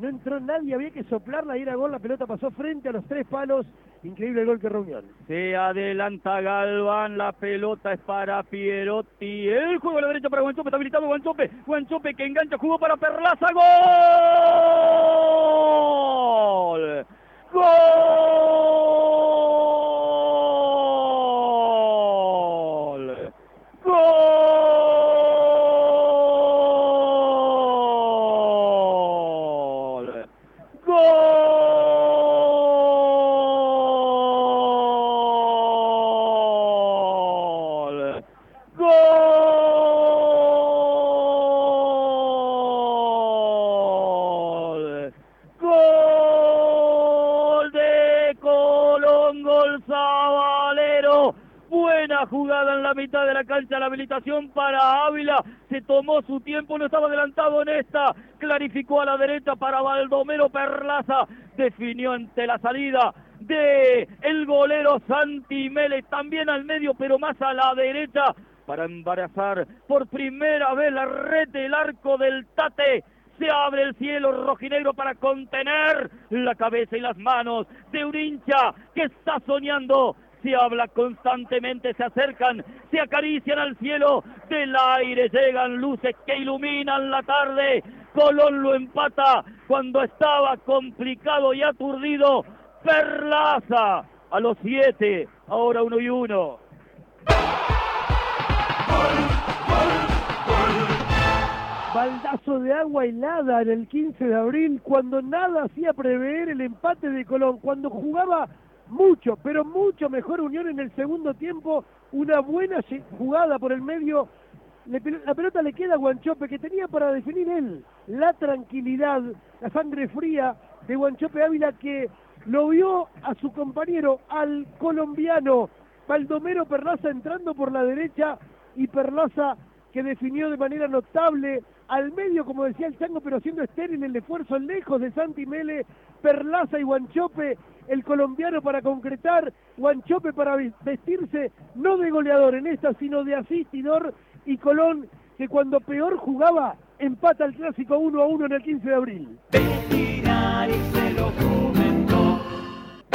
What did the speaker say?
no entró nadie, había que soplarla y era gol, la pelota pasó frente a los tres palos, increíble el gol que Reunión. Se adelanta Galván, la pelota es para Pierotti, el juego a la derecha para Guanchope, está habilitado Guanchope, Guanchope que engancha, jugó para Perlaza, gol, gol, gol, Zabalero. Buena jugada en la mitad de la cancha, la habilitación para Ávila, se tomó su tiempo, no estaba adelantado en esta, clarificó a la derecha para Baldomero Perlaza, definió ante la salida de el golero Santi Mele, también al medio, pero más a la derecha, para embarazar por primera vez la red del arco del Tate. Se abre el cielo rojinegro para contener la cabeza y las manos de un hincha que está soñando. Se habla constantemente, se acercan, se acarician al cielo. Del aire llegan luces que iluminan la tarde. Colón lo empata cuando estaba complicado y aturdido. Perlaza a los siete, ahora uno y uno. Baldazo de agua helada en el 15 de abril, cuando nada hacía prever el empate de Colón, cuando jugaba mucho, pero mucho mejor Unión en el segundo tiempo, una buena jugada por el medio, la pelota le queda a Guanchope, que tenía para definir él la tranquilidad, la sangre fría de Guanchope Ávila, que lo vio a su compañero, al colombiano Baldomero Perlaza entrando por la derecha y Perlaza que definió de manera notable al medio, como decía el Chango, pero siendo estéril el esfuerzo lejos de Santi Mele, Perlaza y Guanchope, el colombiano para concretar, Guanchope para vestirse no de goleador en esta, sino de asistidor, y Colón, que cuando peor jugaba, empata el clásico 1 a 1 en el 15 de abril.